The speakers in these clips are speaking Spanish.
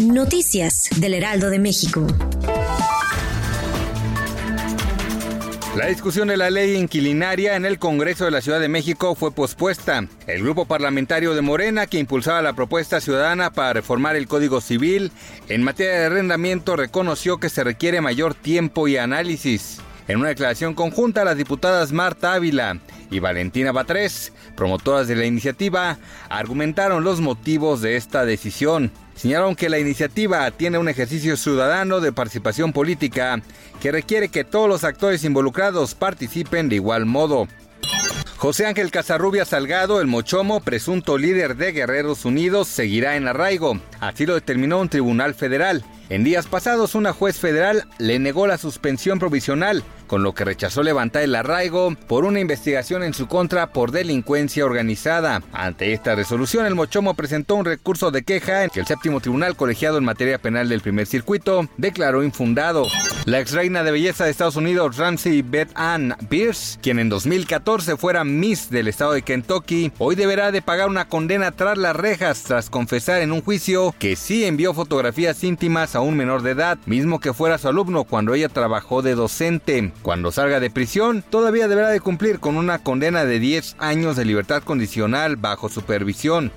Noticias del Heraldo de México. La discusión de la ley inquilinaria en el Congreso de la Ciudad de México fue pospuesta. El grupo parlamentario de Morena, que impulsaba la propuesta ciudadana para reformar el Código Civil en materia de arrendamiento, reconoció que se requiere mayor tiempo y análisis. En una declaración conjunta, las diputadas Marta Ávila y Valentina Batres, promotoras de la iniciativa, argumentaron los motivos de esta decisión. Señalaron que la iniciativa tiene un ejercicio ciudadano de participación política que requiere que todos los actores involucrados participen de igual modo. José Ángel Casarrubia Salgado, el Mochomo, presunto líder de Guerreros Unidos, seguirá en arraigo. Así lo determinó un tribunal federal. En días pasados, una juez federal le negó la suspensión provisional, con lo que rechazó levantar el arraigo por una investigación en su contra por delincuencia organizada. Ante esta resolución, el Mochomo presentó un recurso de queja en que el séptimo tribunal colegiado en materia penal del primer circuito declaró infundado. La ex reina de belleza de Estados Unidos, Ramsey Beth Ann Pierce, quien en 2014 fuera Miss del estado de Kentucky, hoy deberá de pagar una condena tras las rejas tras confesar en un juicio que sí envió fotografías íntimas a un menor de edad, mismo que fuera su alumno cuando ella trabajó de docente. Cuando salga de prisión, todavía deberá de cumplir con una condena de 10 años de libertad condicional bajo supervisión.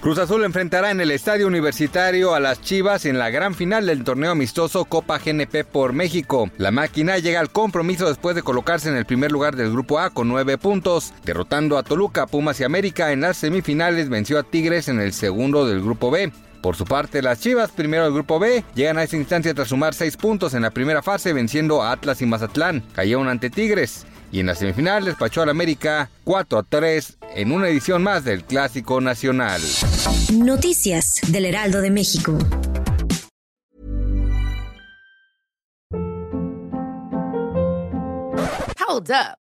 Cruz Azul enfrentará en el Estadio Universitario a las Chivas en la gran final del torneo amistoso Copa GNP por México. La máquina llega al compromiso después de colocarse en el primer lugar del Grupo A con 9 puntos, derrotando a Toluca, Pumas y América en las semifinales, venció a Tigres en el segundo del Grupo B. Por su parte, las Chivas, primero del grupo B, llegan a esa instancia tras sumar 6 puntos en la primera fase, venciendo a Atlas y Mazatlán. Cayeron ante Tigres. Y en la semifinal despachó al América 4 a 3 en una edición más del Clásico Nacional. Noticias del Heraldo de México. Hold up.